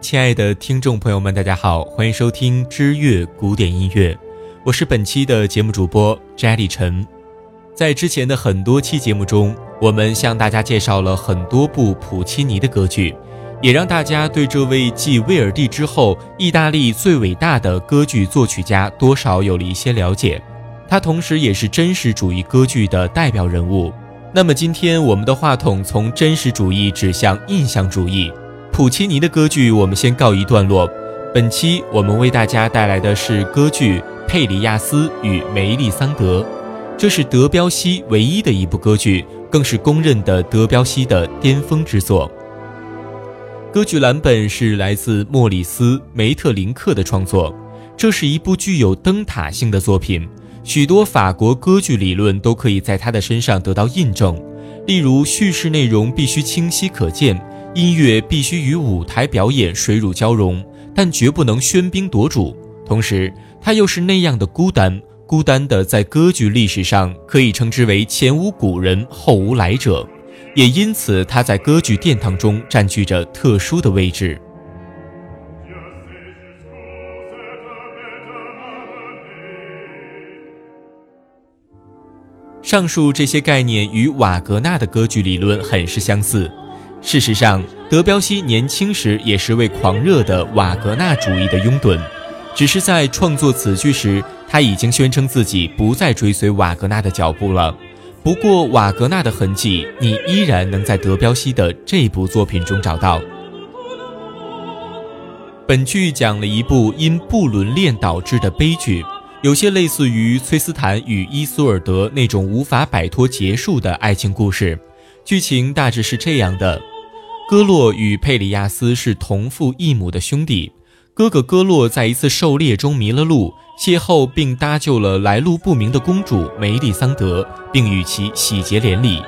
亲爱的听众朋友们，大家好，欢迎收听知乐古典音乐，我是本期的节目主播 Jelly 陈。在之前的很多期节目中，我们向大家介绍了很多部普契尼的歌剧，也让大家对这位继威尔第之后意大利最伟大的歌剧作曲家多少有了一些了解。他同时也是真实主义歌剧的代表人物。那么今天我们的话筒从真实主义指向印象主义。普契尼的歌剧，我们先告一段落。本期我们为大家带来的是歌剧《佩里亚斯与梅丽桑德》，这是德彪西唯一的一部歌剧，更是公认的德彪西的巅峰之作。歌剧蓝本是来自莫里斯·梅特林克的创作，这是一部具有灯塔性的作品，许多法国歌剧理论都可以在他的身上得到印证，例如叙事内容必须清晰可见。音乐必须与舞台表演水乳交融，但绝不能喧宾夺主。同时，它又是那样的孤单，孤单的在歌剧历史上可以称之为前无古人后无来者，也因此它在歌剧殿堂中占据着特殊的位置。上述这些概念与瓦格纳的歌剧理论很是相似。事实上，德彪西年轻时也是位狂热的瓦格纳主义的拥趸，只是在创作此剧时，他已经宣称自己不再追随瓦格纳的脚步了。不过，瓦格纳的痕迹你依然能在德彪西的这部作品中找到。本剧讲了一部因不伦恋导致的悲剧，有些类似于崔斯坦与伊苏尔德那种无法摆脱结束的爱情故事。剧情大致是这样的。戈洛与佩里亚斯是同父异母的兄弟。哥哥戈洛在一次狩猎中迷了路，邂逅并搭救了来路不明的公主梅丽桑德，并与其喜结连理。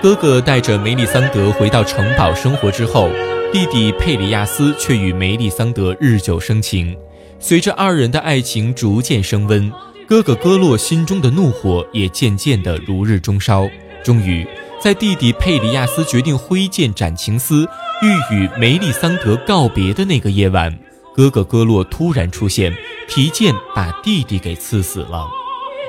哥哥带着梅丽桑德回到城堡生活之后，弟弟佩里亚斯却与梅丽桑德日久生情。随着二人的爱情逐渐升温，哥哥戈洛心中的怒火也渐渐地如日中烧。终于。在弟弟佩里亚斯决定挥剑斩情丝，欲与梅丽桑德告别的那个夜晚，哥哥戈洛突然出现，提剑把弟弟给刺死了，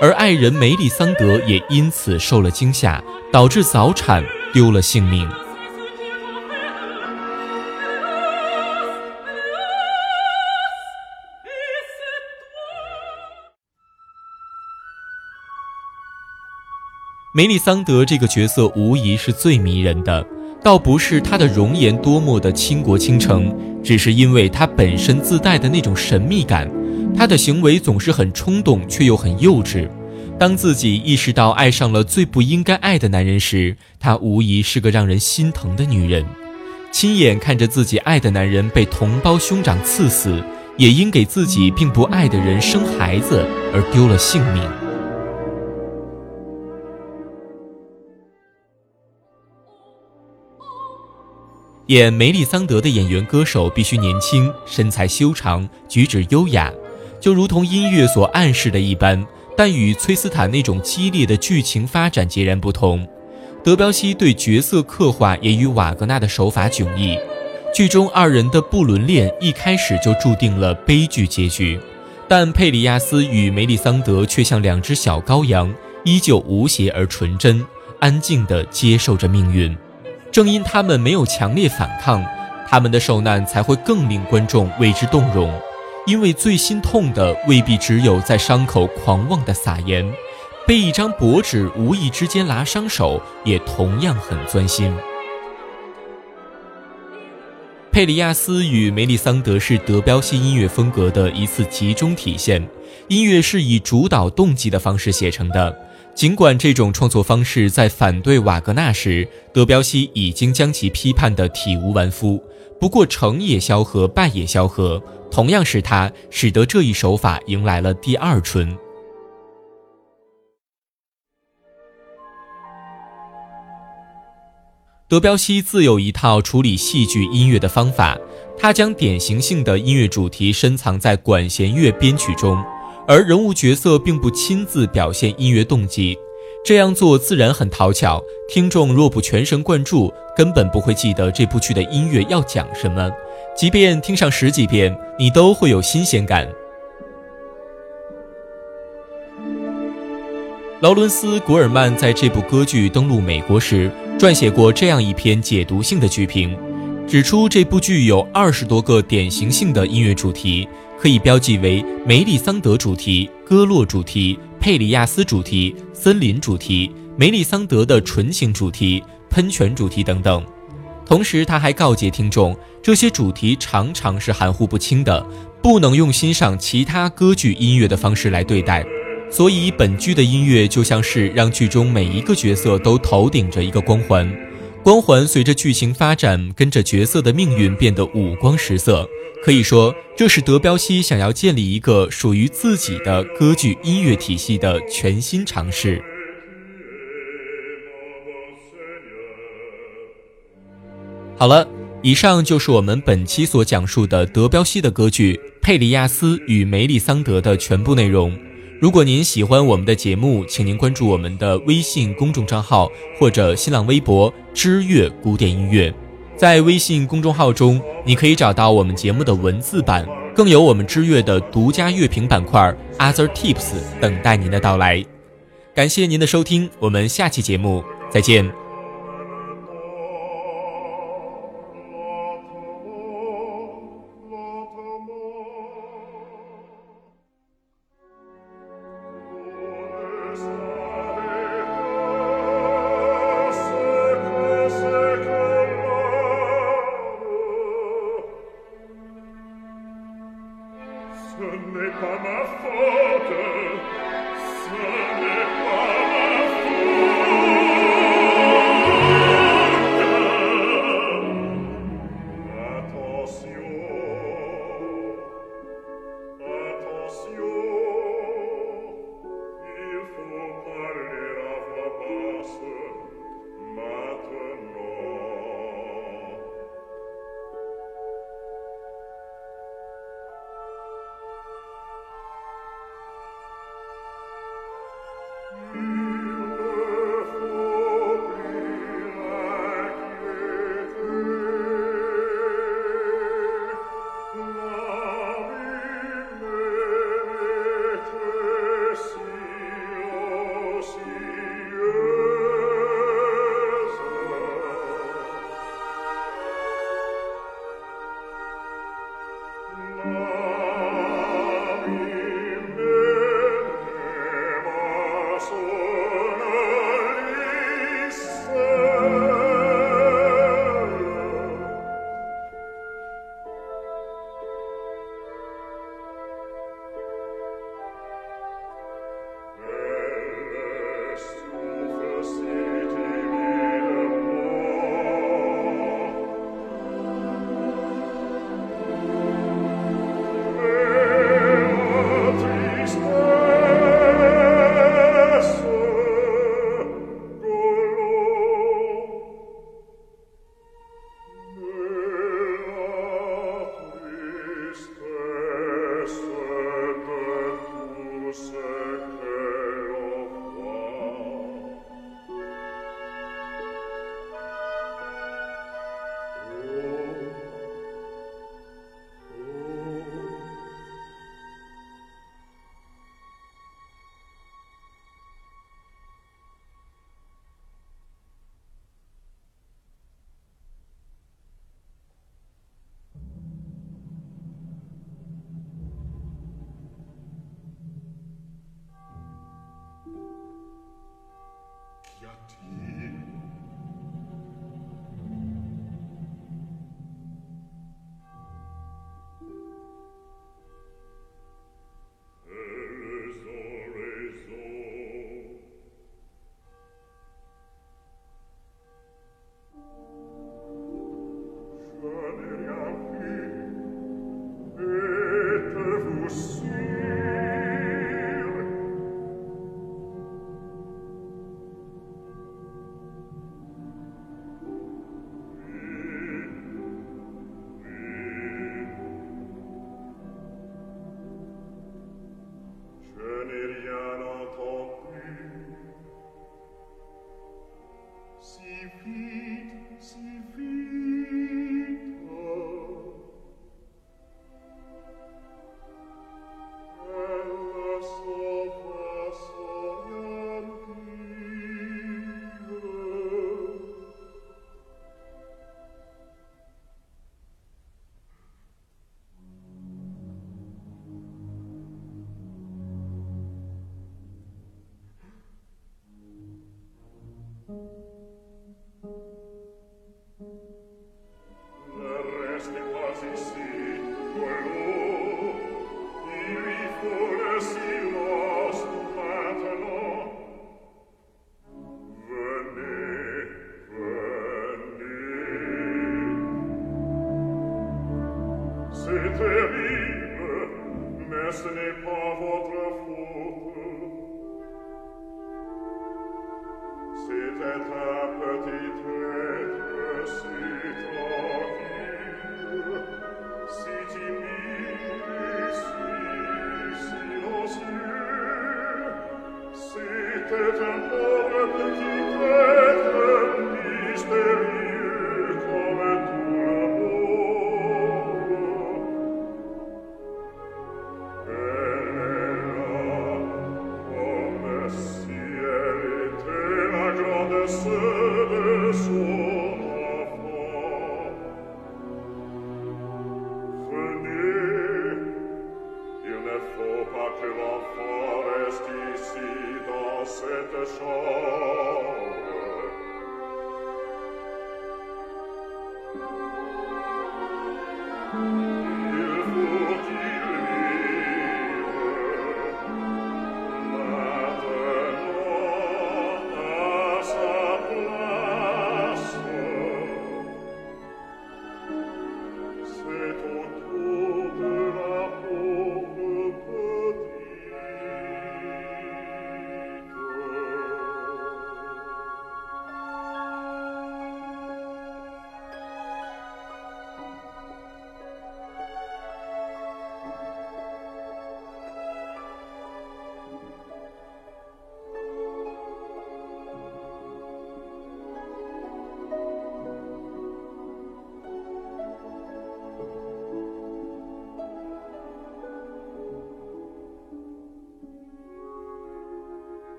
而爱人梅丽桑德也因此受了惊吓，导致早产，丢了性命。梅丽桑德这个角色无疑是最迷人的，倒不是她的容颜多么的倾国倾城，只是因为她本身自带的那种神秘感。她的行为总是很冲动，却又很幼稚。当自己意识到爱上了最不应该爱的男人时，她无疑是个让人心疼的女人。亲眼看着自己爱的男人被同胞兄长刺死，也因给自己并不爱的人生孩子而丢了性命。演梅丽桑德的演员歌手必须年轻，身材修长，举止优雅，就如同音乐所暗示的一般。但与崔斯坦那种激烈的剧情发展截然不同。德彪西对角色刻画也与瓦格纳的手法迥异。剧中二人的不伦恋一开始就注定了悲剧结局，但佩里亚斯与梅里桑德却像两只小羔羊，依旧无邪而纯真，安静地接受着命运。正因他们没有强烈反抗，他们的受难才会更令观众为之动容。因为最心痛的未必只有在伤口狂妄的撒盐，被一张薄纸无意之间拉伤手，也同样很钻心。佩里亚斯与梅丽桑德是德彪西音乐风格的一次集中体现，音乐是以主导动机的方式写成的。尽管这种创作方式在反对瓦格纳时，德彪西已经将其批判得体无完肤，不过成也萧何，败也萧何，同样是他使得这一手法迎来了第二春。德彪西自有一套处理戏剧音乐的方法，他将典型性的音乐主题深藏在管弦乐编曲中。而人物角色并不亲自表现音乐动机，这样做自然很讨巧。听众若不全神贯注，根本不会记得这部剧的音乐要讲什么。即便听上十几遍，你都会有新鲜感。劳伦斯·古尔曼在这部歌剧登陆美国时，撰写过这样一篇解读性的剧评，指出这部剧有二十多个典型性的音乐主题，可以标记为梅丽桑德主题、戈洛主题、佩里亚斯主题、森林主题、梅丽桑德的纯情主题、喷泉主题等等。同时，他还告诫听众，这些主题常常是含糊不清的，不能用欣赏其他歌剧音乐的方式来对待。所以，本剧的音乐就像是让剧中每一个角色都头顶着一个光环，光环随着剧情发展，跟着角色的命运变得五光十色。可以说，这是德彪西想要建立一个属于自己的歌剧音乐体系的全新尝试。好了，以上就是我们本期所讲述的德彪西的歌剧《佩里亚斯与梅丽桑德》的全部内容。如果您喜欢我们的节目，请您关注我们的微信公众账号或者新浪微博“知乐古典音乐”。在微信公众号中，你可以找到我们节目的文字版，更有我们知乐的独家乐评板块 “Other Tips” 等待您的到来。感谢您的收听，我们下期节目再见。n'est pas ma faute. Ça Petem, ore, petit, petem, misterio,